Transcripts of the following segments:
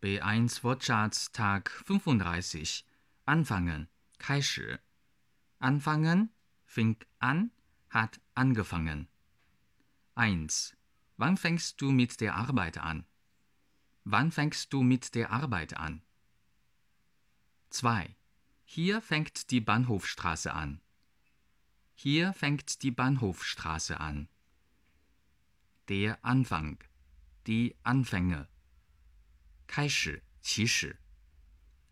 B1 Wortschatz Tag 35 Anfangen, 开始 Anfangen, fing an, hat angefangen. 1. Wann fängst du mit der Arbeit an? Wann fängst du mit der Arbeit an? 2. Hier fängt die Bahnhofstraße an. Hier fängt die Bahnhofstraße an. Der Anfang, die Anfänge. 开始，起始。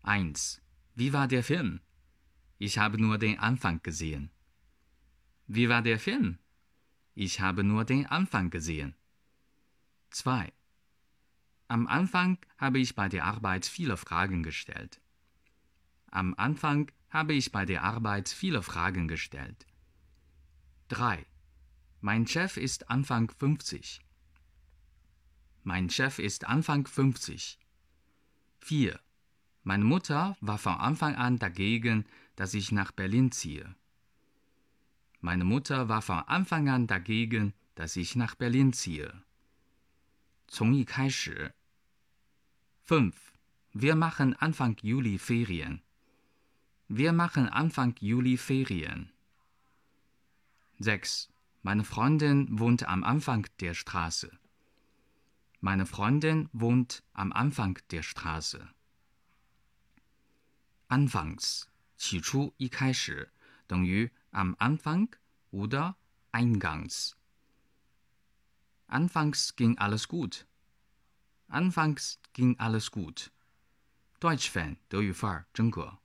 1. Wie war der Film? Ich habe nur den Anfang gesehen. Wie war der Film? Ich habe nur den Anfang gesehen. 2. Am Anfang habe ich bei der Arbeit viele Fragen gestellt. Am Anfang habe ich bei der Arbeit viele Fragen gestellt. 3. Mein Chef ist Anfang 50. Mein Chef ist Anfang 50. 4. Meine Mutter war von Anfang an dagegen, dass ich nach Berlin ziehe. Meine Mutter war von Anfang an dagegen, dass ich nach Berlin ziehe. 从一开始。5. Wir machen Anfang Juli Ferien. Wir machen Anfang Juli Ferien. 6. Meine Freundin wohnt am Anfang der Straße. Meine Freundin wohnt am Anfang der Straße. Anfangs, 起初一开始等于 am Anfang oder eingangs. Anfangs ging alles gut. Anfangs ging alles gut. Deutsch-Fan 德语范儿真格。